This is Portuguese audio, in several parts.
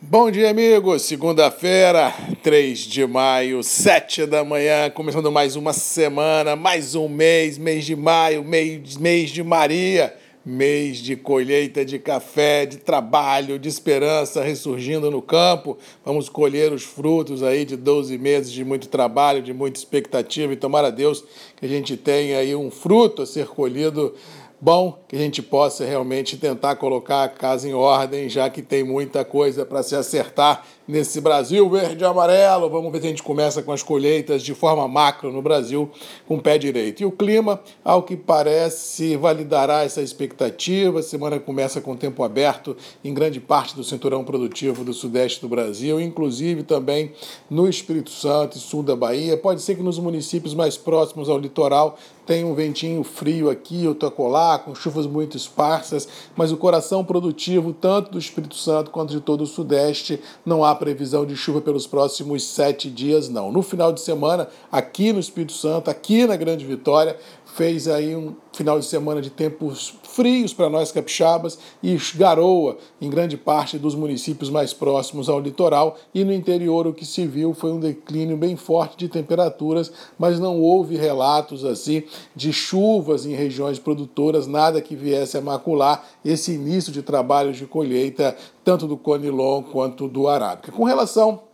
Bom dia, amigos. Segunda-feira, 3 de maio, 7 da manhã, começando mais uma semana, mais um mês, mês de maio, mês, mês de Maria, mês de colheita de café, de trabalho, de esperança ressurgindo no campo. Vamos colher os frutos aí de 12 meses de muito trabalho, de muita expectativa e tomara a Deus que a gente tenha aí um fruto a ser colhido bom que a gente possa realmente tentar colocar a casa em ordem, já que tem muita coisa para se acertar nesse Brasil verde e amarelo. Vamos ver se a gente começa com as colheitas de forma macro no Brasil com o pé direito. E o clima, ao que parece, validará essa expectativa. A semana começa com tempo aberto em grande parte do cinturão produtivo do sudeste do Brasil, inclusive também no Espírito Santo e sul da Bahia. Pode ser que nos municípios mais próximos ao litoral tenha um ventinho frio aqui, ou acolá, com chuvas muito esparsas, mas o coração produtivo, tanto do Espírito Santo quanto de todo o Sudeste, não há previsão de chuva pelos próximos sete dias, não. No final de semana, aqui no Espírito Santo, aqui na Grande Vitória, fez aí um final de semana de tempos frios para nós capixabas e garoa em grande parte dos municípios mais próximos ao litoral e no interior o que se viu foi um declínio bem forte de temperaturas, mas não houve relatos assim de chuvas em regiões produtoras, nada que viesse a macular esse início de trabalhos de colheita tanto do Conilon quanto do Arábica. Com relação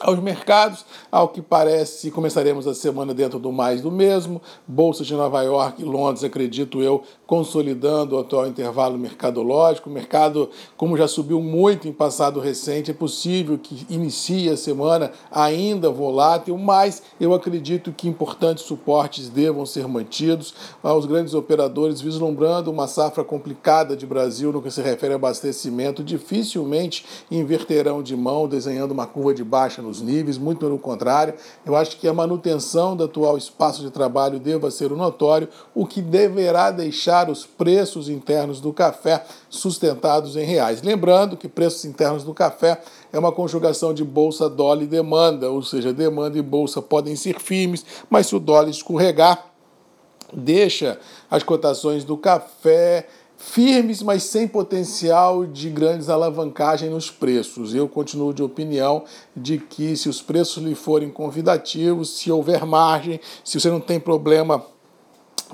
aos mercados. Ao que parece, começaremos a semana dentro do mais do mesmo. Bolsa de Nova York e Londres, acredito eu, consolidando o atual intervalo mercadológico. O mercado, como já subiu muito em passado recente, é possível que inicie a semana ainda volátil, mas eu acredito que importantes suportes devam ser mantidos. Os grandes operadores vislumbrando uma safra complicada de Brasil no que se refere a abastecimento, dificilmente inverterão de mão, desenhando uma curva de baixa nos níveis, muito pelo contrário. Eu acho que a manutenção do atual espaço de trabalho deva ser o notório, o que deverá deixar os preços internos do café sustentados em reais. Lembrando que preços internos do café é uma conjugação de bolsa, dólar e demanda, ou seja, demanda e bolsa podem ser firmes, mas se o dólar escorregar, deixa as cotações do café firmes, mas sem potencial de grandes alavancagem nos preços. Eu continuo de opinião de que se os preços lhe forem convidativos, se houver margem, se você não tem problema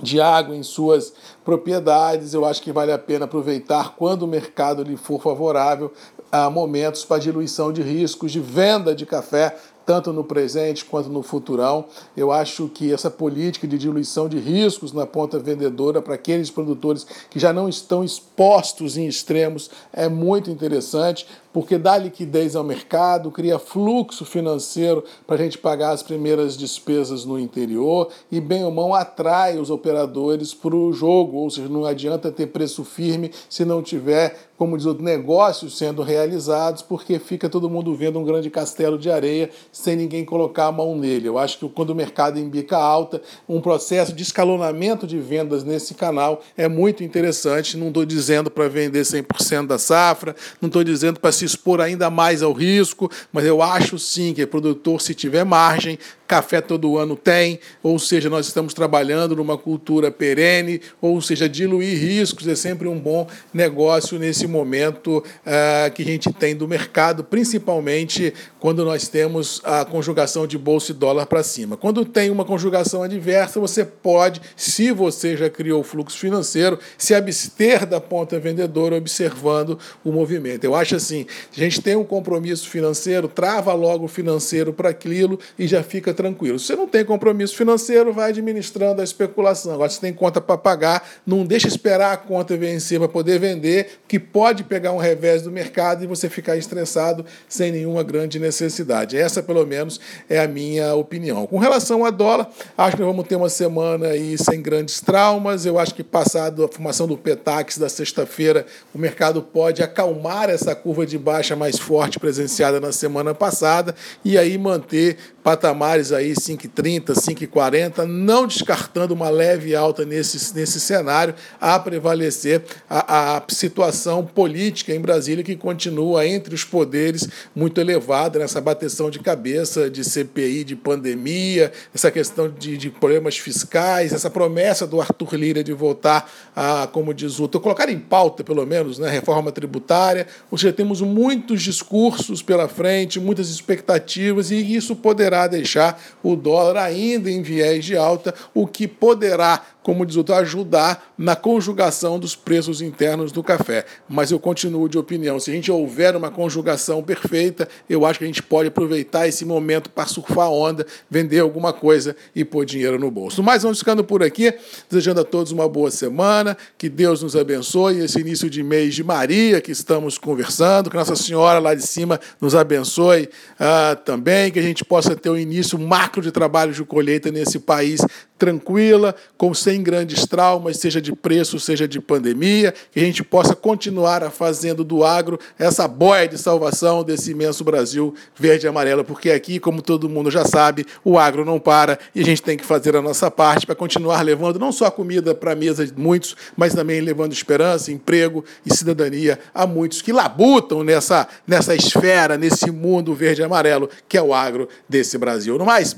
de água em suas propriedades, eu acho que vale a pena aproveitar quando o mercado lhe for favorável a momentos para diluição de riscos de venda de café tanto no presente quanto no futurão. Eu acho que essa política de diluição de riscos na ponta vendedora para aqueles produtores que já não estão expostos em extremos é muito interessante porque dá liquidez ao mercado, cria fluxo financeiro para a gente pagar as primeiras despesas no interior e, bem ou mal, atrai os operadores para o jogo, ou seja, não adianta ter preço firme se não tiver, como diz outro, negócios sendo realizados, porque fica todo mundo vendo um grande castelo de areia sem ninguém colocar a mão nele. Eu acho que quando o mercado embica alta, um processo de escalonamento de vendas nesse canal é muito interessante. Não estou dizendo para vender 100% da safra, não estou dizendo para se expor ainda mais ao risco, mas eu acho sim que produtor, se tiver margem, café todo ano tem, ou seja, nós estamos trabalhando numa cultura perene, ou seja, diluir riscos é sempre um bom negócio nesse momento uh, que a gente tem do mercado, principalmente quando nós temos a conjugação de bolsa e dólar para cima. Quando tem uma conjugação adversa, você pode, se você já criou o fluxo financeiro, se abster da ponta vendedora observando o movimento. Eu acho assim, a gente tem um compromisso financeiro, trava logo o financeiro para aquilo e já fica tranquilo. Se você não tem compromisso financeiro, vai administrando a especulação. Agora, se tem conta para pagar, não deixa esperar a conta vencer para poder vender, que pode pegar um revés do mercado e você ficar estressado sem nenhuma grande necessidade. Essa, pelo menos, é a minha opinião. Com relação a dólar, acho que vamos ter uma semana aí sem grandes traumas. Eu acho que passado a formação do Petax da sexta-feira, o mercado pode acalmar essa curva de baixa mais forte presenciada na semana passada e aí manter patamares aí 5,30, 5,40, não descartando uma leve alta nesse, nesse cenário, a prevalecer a, a situação política em Brasília, que continua entre os poderes muito elevada nessa bateção de cabeça de CPI, de pandemia, essa questão de, de problemas fiscais, essa promessa do Arthur Lira de voltar a, como diz o colocar em pauta, pelo menos, né, reforma tributária. Ou seja, temos muitos discursos pela frente, muitas expectativas, e isso poderá deixar o dólar ainda em viés de alta, o que poderá como diz outro, ajudar na conjugação dos preços internos do café. Mas eu continuo de opinião, se a gente houver uma conjugação perfeita, eu acho que a gente pode aproveitar esse momento para surfar a onda, vender alguma coisa e pôr dinheiro no bolso. Mas vamos ficando por aqui, desejando a todos uma boa semana, que Deus nos abençoe esse início de mês de Maria que estamos conversando, que Nossa Senhora lá de cima nos abençoe uh, também, que a gente possa ter um início macro de trabalho de colheita nesse país tranquila, com sem grandes traumas, seja de preço, seja de pandemia, que a gente possa continuar fazendo do agro essa boia de salvação desse imenso Brasil verde e amarelo, porque aqui, como todo mundo já sabe, o agro não para e a gente tem que fazer a nossa parte para continuar levando não só comida para a mesa de muitos, mas também levando esperança, emprego e cidadania a muitos que labutam nessa, nessa esfera, nesse mundo verde e amarelo que é o agro desse Brasil. No mais,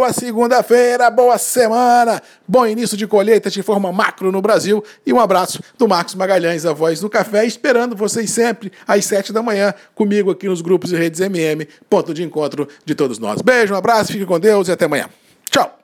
boa segunda-feira! boa semana, bom início de colheita de forma macro no Brasil e um abraço do Marcos Magalhães, a voz do café, esperando vocês sempre às sete da manhã comigo aqui nos grupos e redes MM, ponto de encontro de todos nós. Beijo, um abraço, fique com Deus e até amanhã. Tchau!